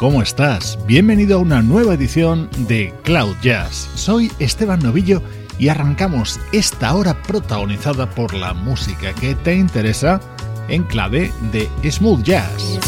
¿Cómo estás? Bienvenido a una nueva edición de Cloud Jazz. Soy Esteban Novillo y arrancamos esta hora protagonizada por la música que te interesa en clave de smooth jazz.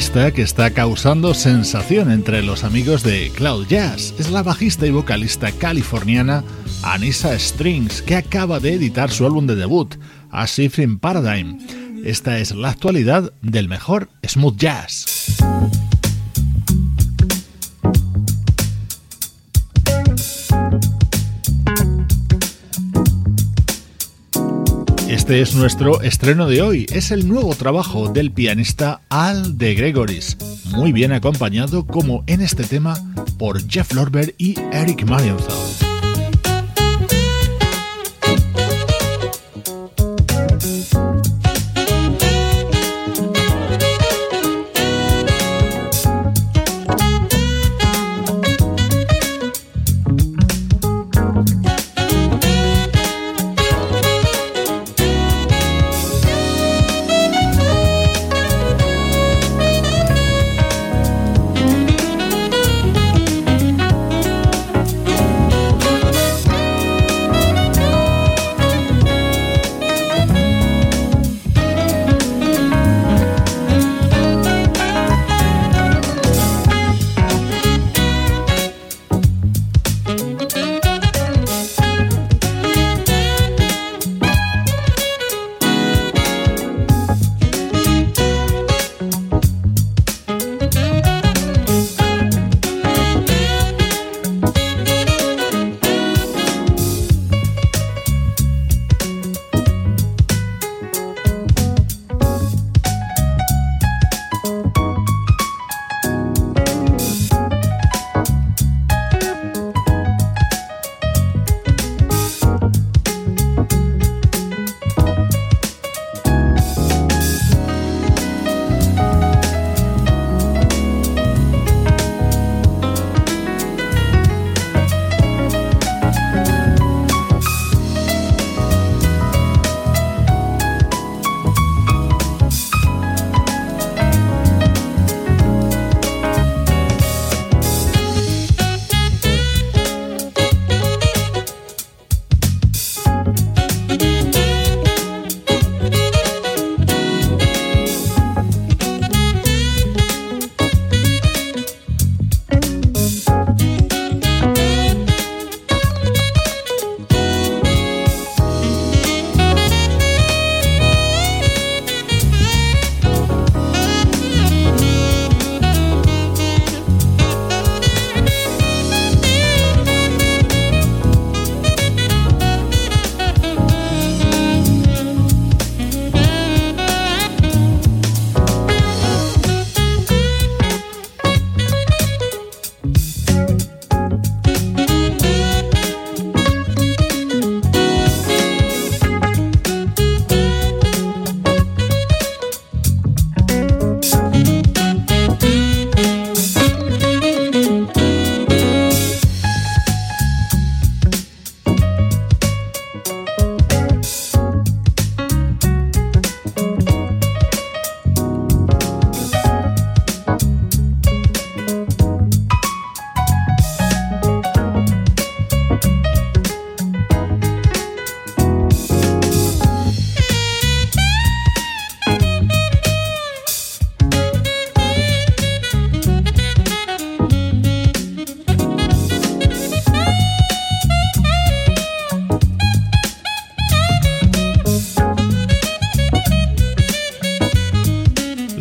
Que está causando sensación entre los amigos de Cloud Jazz. Es la bajista y vocalista californiana Anissa Strings, que acaba de editar su álbum de debut, A Shift Paradigm. Esta es la actualidad del mejor smooth jazz. Este es nuestro estreno de hoy. Es el nuevo trabajo del pianista Al de Gregoris, muy bien acompañado como en este tema por Jeff Lorber y Eric Marienthal.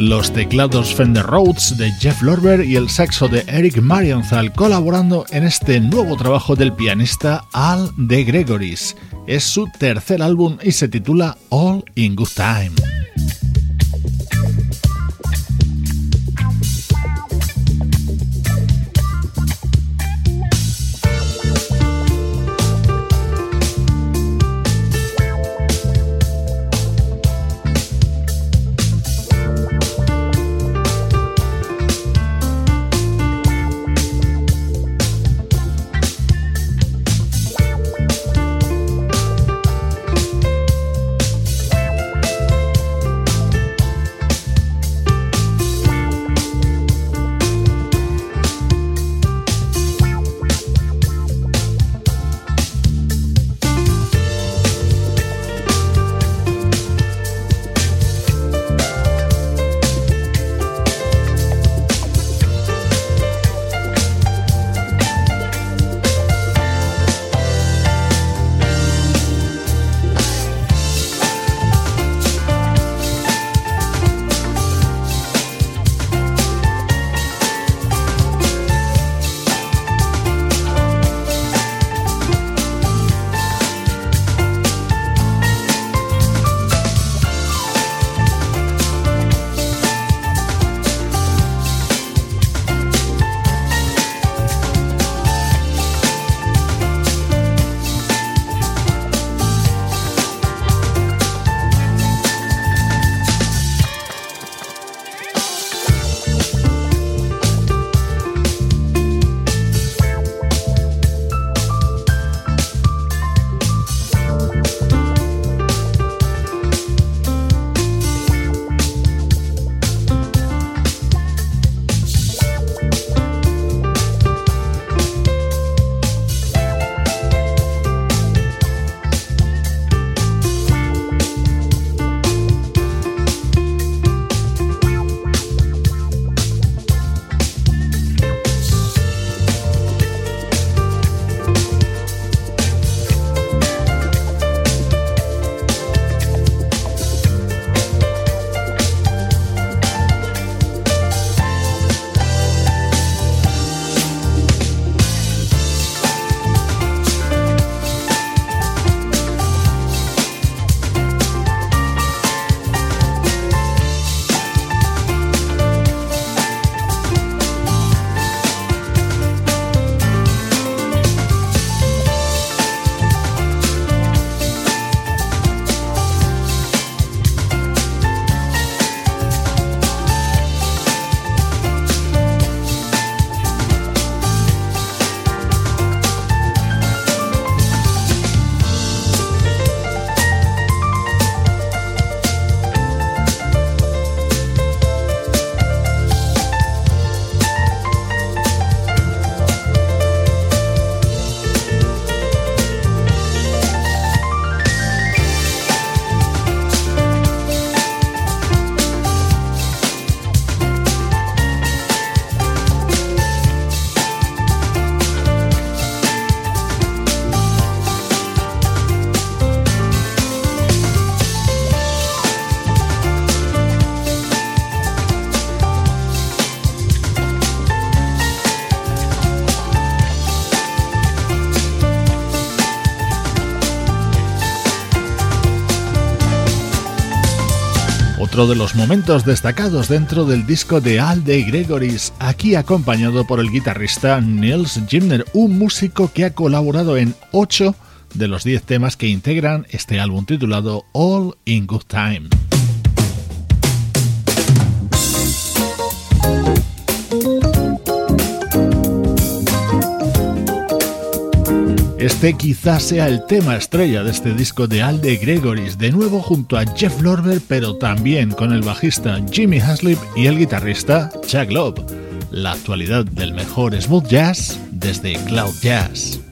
Los teclados Fender Rhodes de Jeff Lorber y el saxo de Eric Marienthal colaborando en este nuevo trabajo del pianista Al de Gregoris. Es su tercer álbum y se titula All in Good Time. Otro de los momentos destacados dentro del disco de Al de Gregoris, aquí acompañado por el guitarrista Nils Gimner, un músico que ha colaborado en 8 de los 10 temas que integran este álbum titulado All in Good Time. Este quizás sea el tema estrella de este disco de Alde Gregoris, de nuevo junto a Jeff Lorber, pero también con el bajista Jimmy Haslip y el guitarrista Chuck Love. La actualidad del mejor smooth jazz desde Cloud Jazz.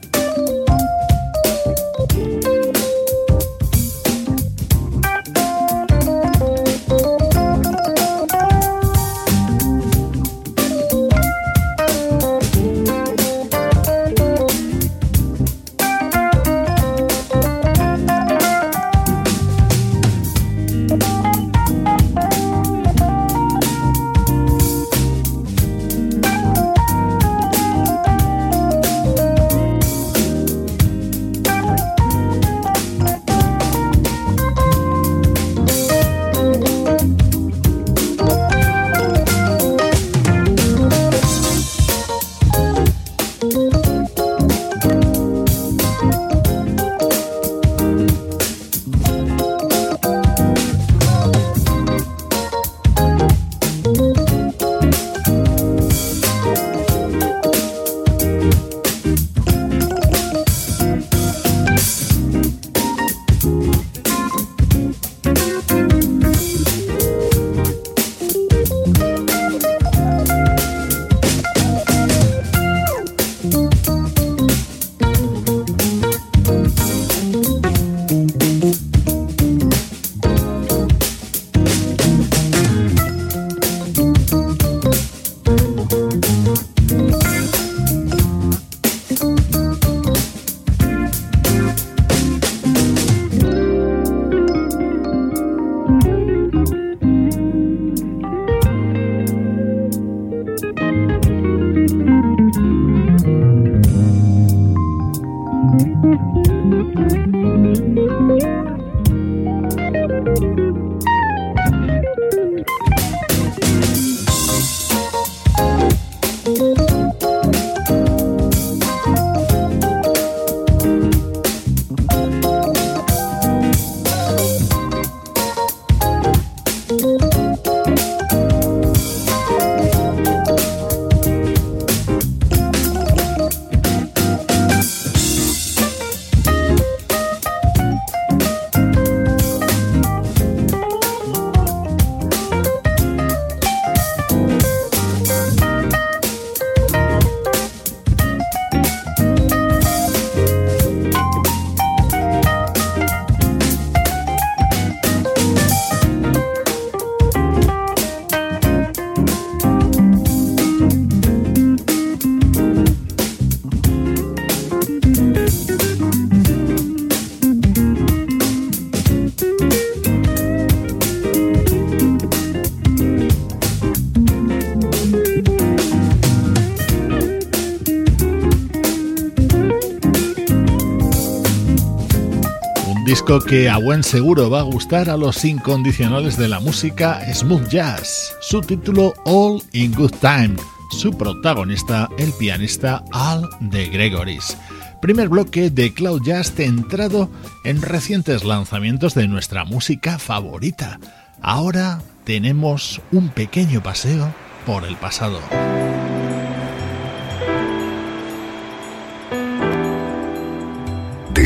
Que a buen seguro va a gustar a los incondicionales de la música smooth jazz. Su título All in Good Time. Su protagonista, el pianista Al de Gregoris. Primer bloque de Cloud Jazz centrado en recientes lanzamientos de nuestra música favorita. Ahora tenemos un pequeño paseo por el pasado.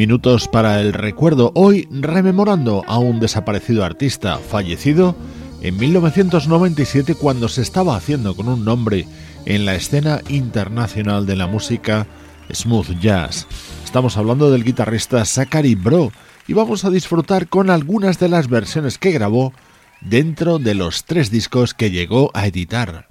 Minutos para el recuerdo, hoy rememorando a un desaparecido artista fallecido en 1997 cuando se estaba haciendo con un nombre en la escena internacional de la música smooth jazz. Estamos hablando del guitarrista Zachary Bro y vamos a disfrutar con algunas de las versiones que grabó dentro de los tres discos que llegó a editar.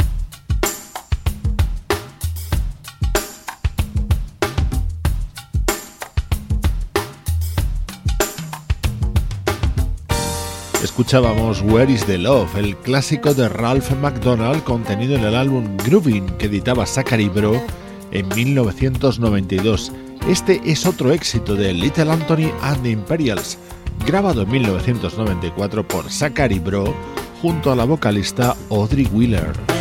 Escuchábamos Where is the Love, el clásico de Ralph McDonald contenido en el álbum Grooving que editaba Zachary Bro en 1992. Este es otro éxito de Little Anthony and the Imperials, grabado en 1994 por Zachary Bro junto a la vocalista Audrey Wheeler.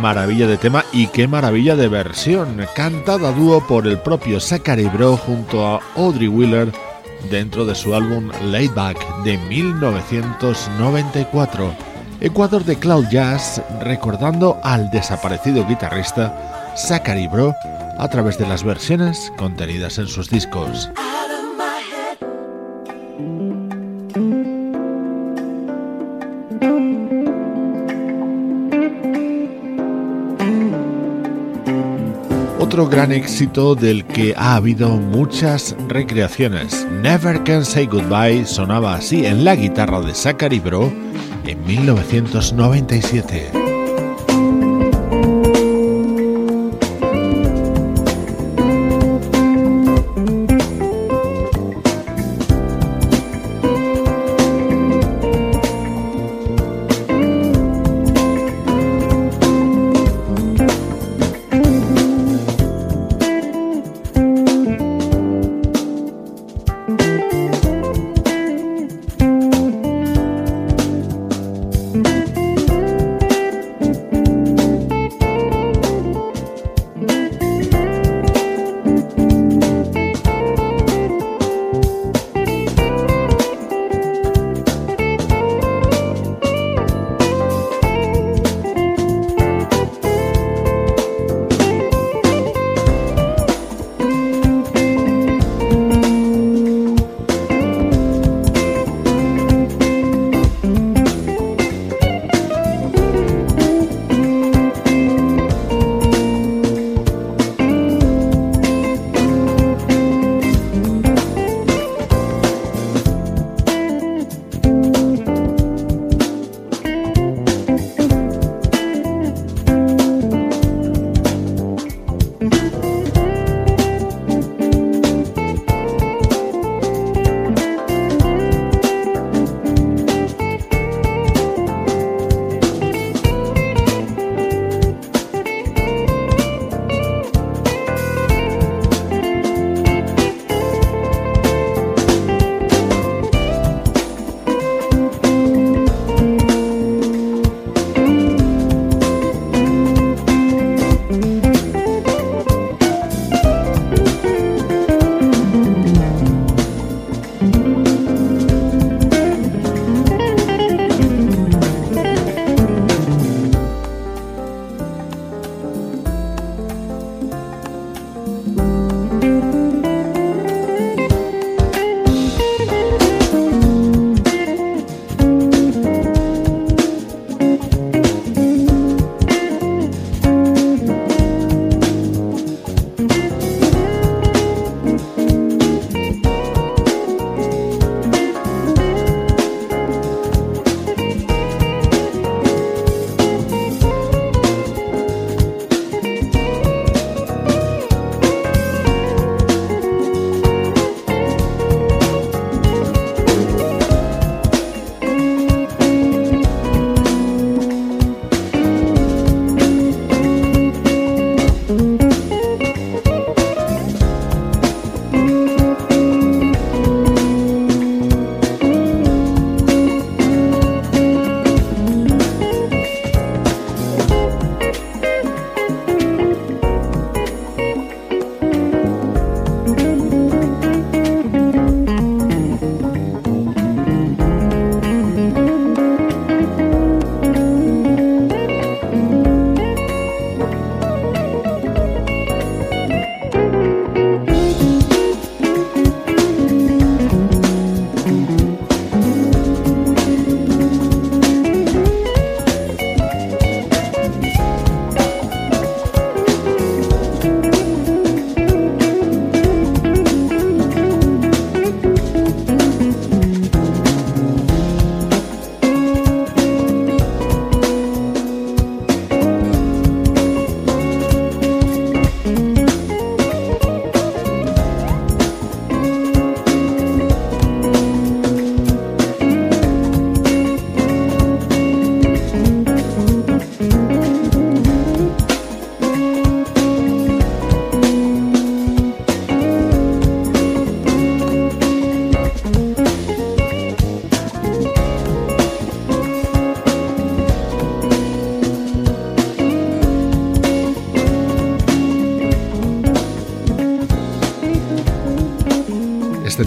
Maravilla de tema y qué maravilla de versión, cantada a dúo por el propio Zachary Bro junto a Audrey Wheeler dentro de su álbum Layback de 1994. Ecuador de Cloud Jazz recordando al desaparecido guitarrista Zachary Bro a través de las versiones contenidas en sus discos. Gran éxito del que ha habido muchas recreaciones. Never Can Say Goodbye sonaba así en la guitarra de Zachary Bro en 1997.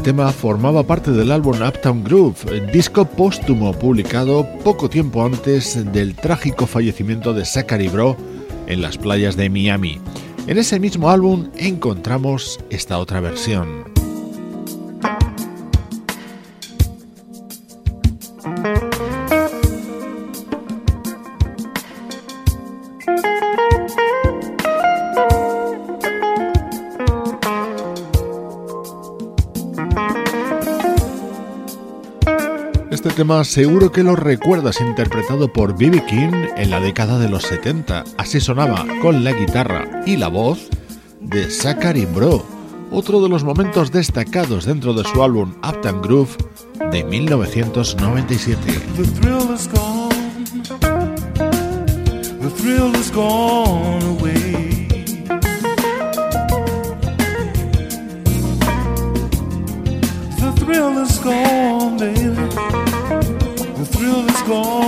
Tema formaba parte del álbum Uptown Groove, disco póstumo publicado poco tiempo antes del trágico fallecimiento de Zachary Bro en las playas de Miami. En ese mismo álbum encontramos esta otra versión. Tema seguro que lo recuerdas interpretado por B.B. King en la década de los 70. Así sonaba con la guitarra y la voz de Zachary Bro, otro de los momentos destacados dentro de su álbum Uptown Groove de 1997. The thrill is gone. The thrill is gone. The thrill is gone, gone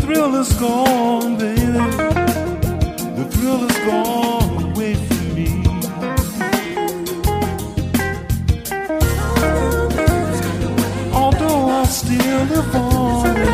thrill is gone, baby. The thrill is gone away from me. Although I still live on.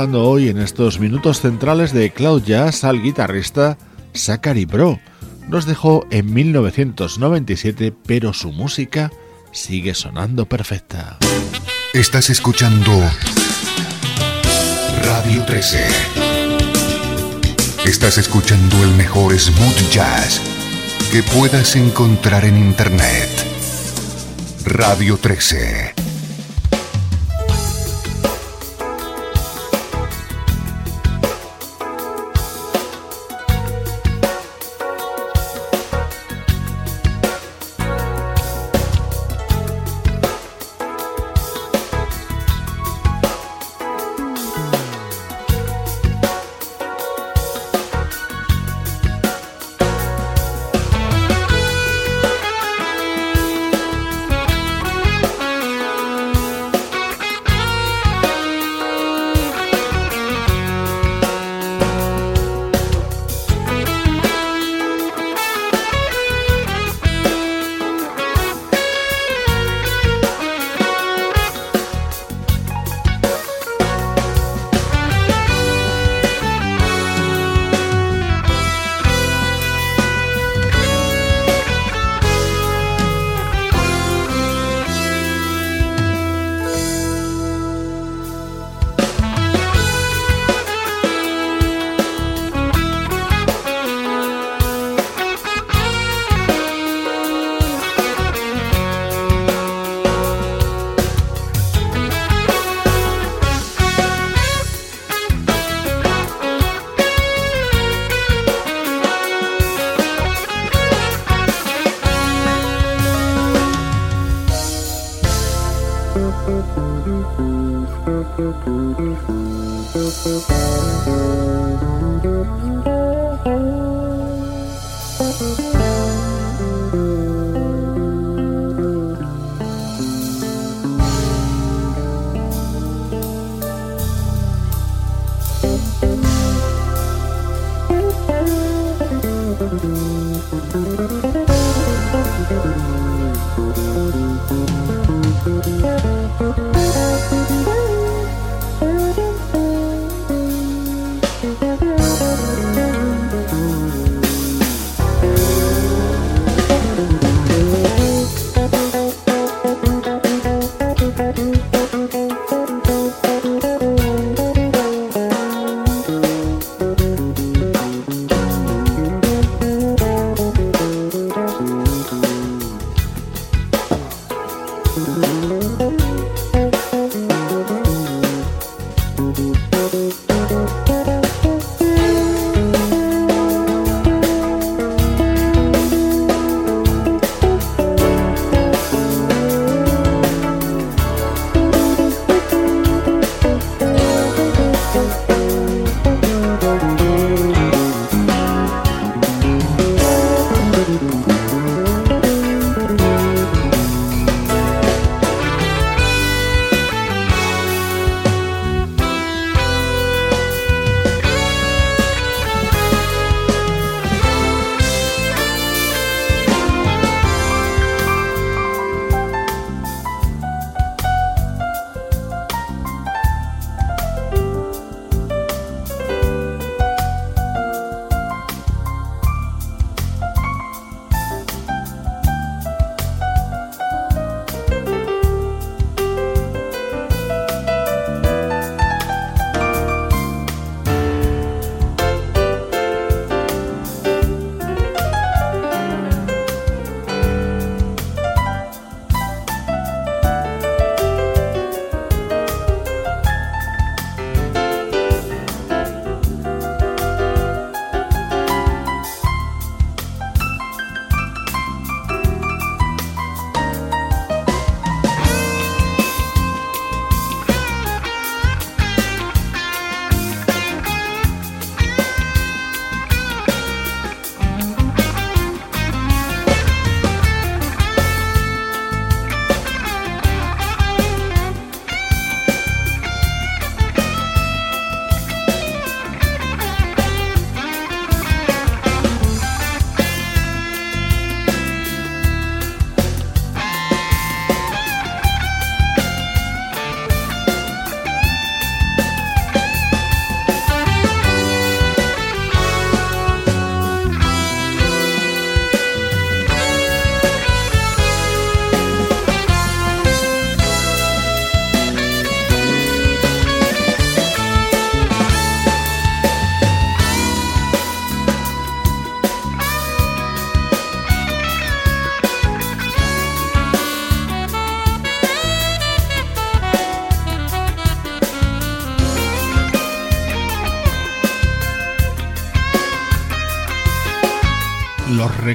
Hoy en estos minutos centrales de Cloud Jazz al guitarrista Zachary Bro. Nos dejó en 1997, pero su música sigue sonando perfecta. Estás escuchando Radio 13. Estás escuchando el mejor smooth jazz que puedas encontrar en Internet. Radio 13.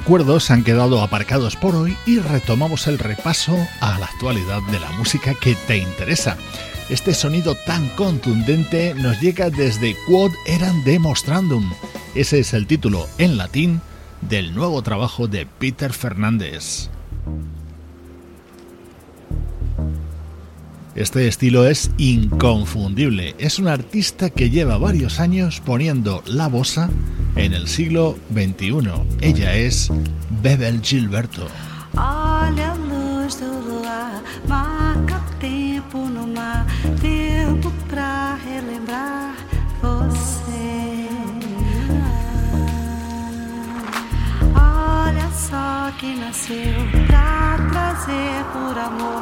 Recuerdos han quedado aparcados por hoy y retomamos el repaso a la actualidad de la música que te interesa. Este sonido tan contundente nos llega desde Quod eran demostrandum. Ese es el título en latín del nuevo trabajo de Peter Fernández. Este estilo es inconfundible. Es un artista que lleva varios años poniendo la bossa en el siglo XXI. Ella es Bebel Gilberto. Olha a luz do luar, marca tempo no mar, tempo pra relembrar você. Olha só que nasceu pra trazer por amor,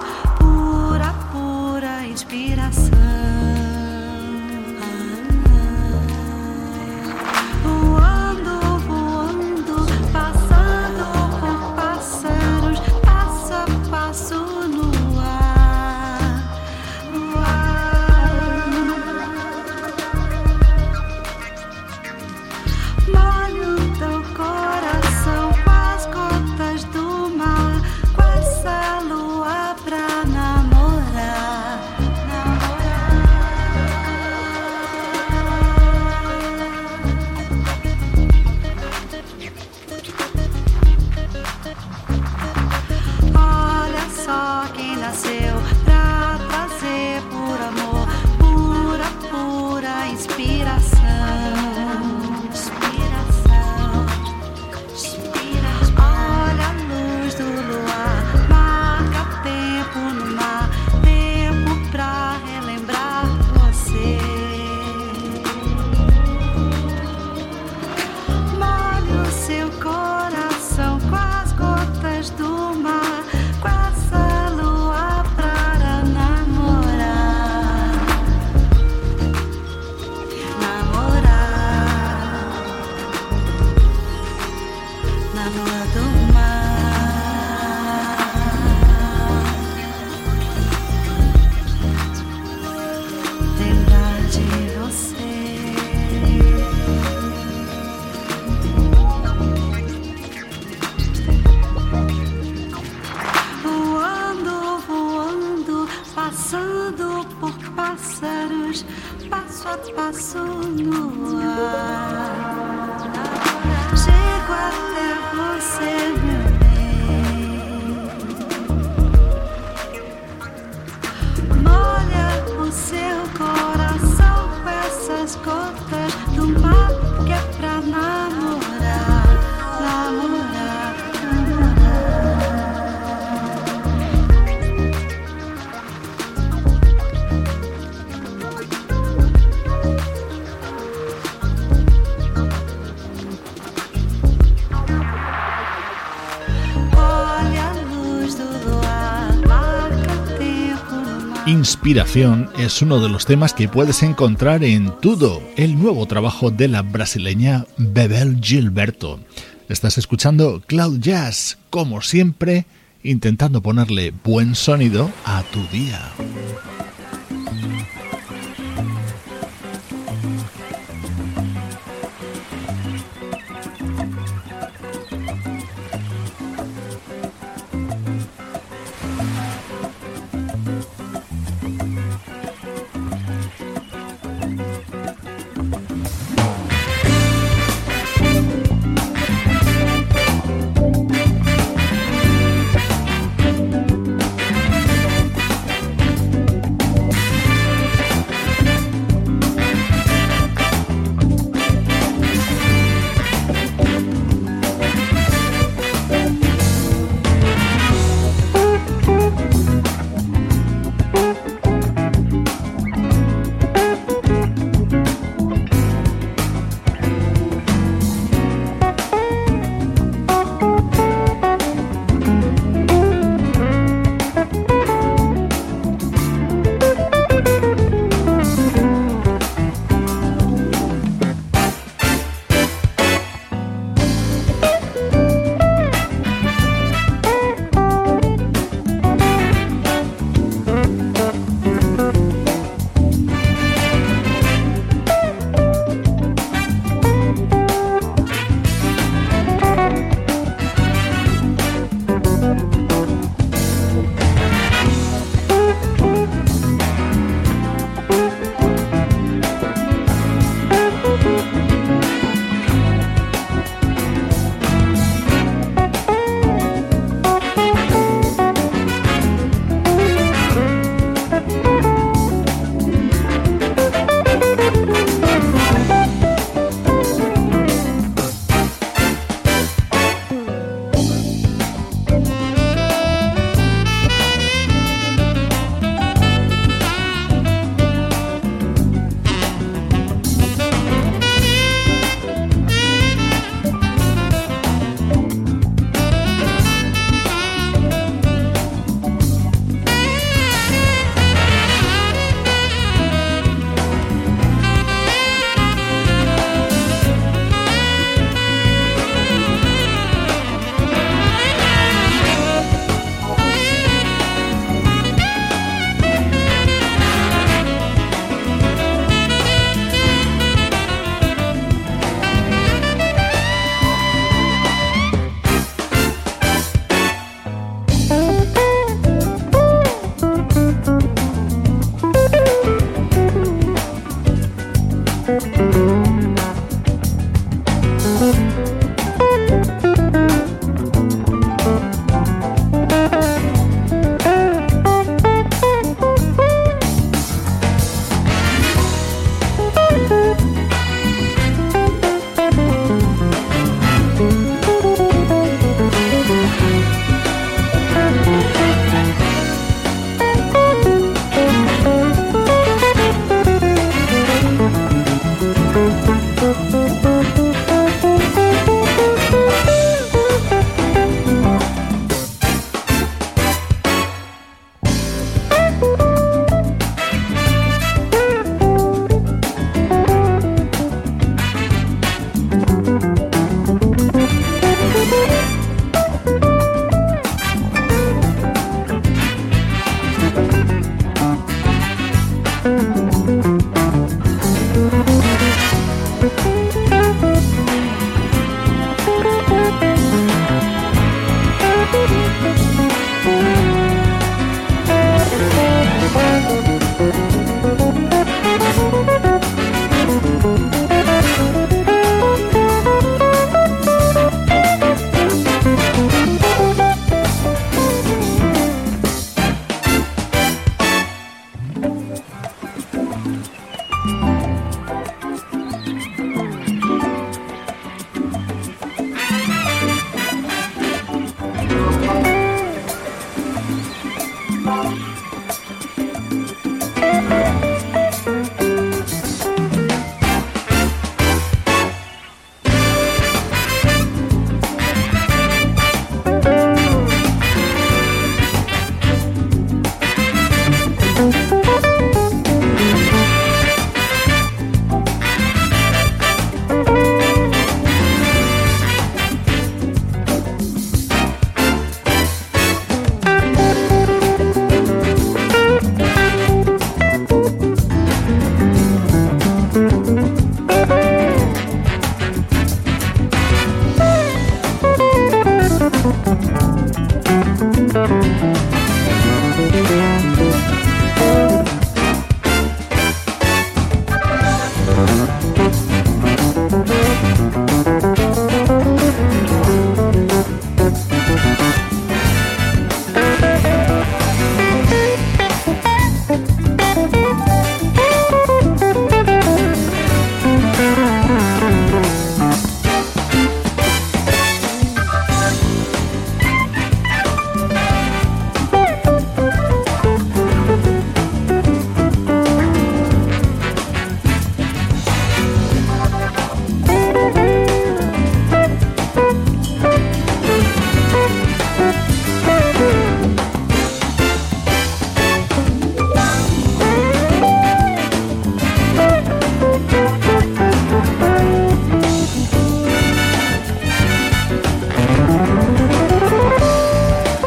no Inspiración es uno de los temas que puedes encontrar en Tudo, el nuevo trabajo de la brasileña Bebel Gilberto. Estás escuchando Cloud Jazz, como siempre, intentando ponerle buen sonido a tu día.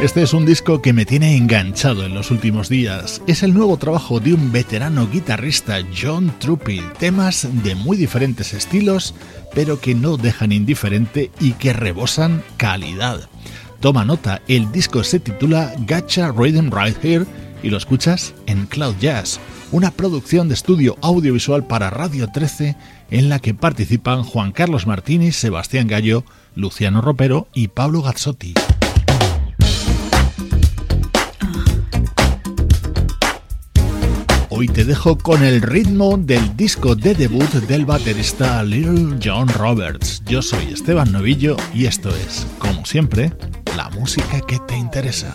Este es un disco que me tiene enganchado en los últimos días. Es el nuevo trabajo de un veterano guitarrista, John Truppi. Temas de muy diferentes estilos, pero que no dejan indiferente y que rebosan calidad. Toma nota, el disco se titula Gacha Rhythm Right Here y lo escuchas en Cloud Jazz, una producción de estudio audiovisual para Radio 13 en la que participan Juan Carlos Martínez, Sebastián Gallo, Luciano Ropero y Pablo Gazzotti. Hoy te dejo con el ritmo del disco de debut del baterista Little John Roberts. Yo soy Esteban Novillo y esto es, como siempre, la música que te interesa.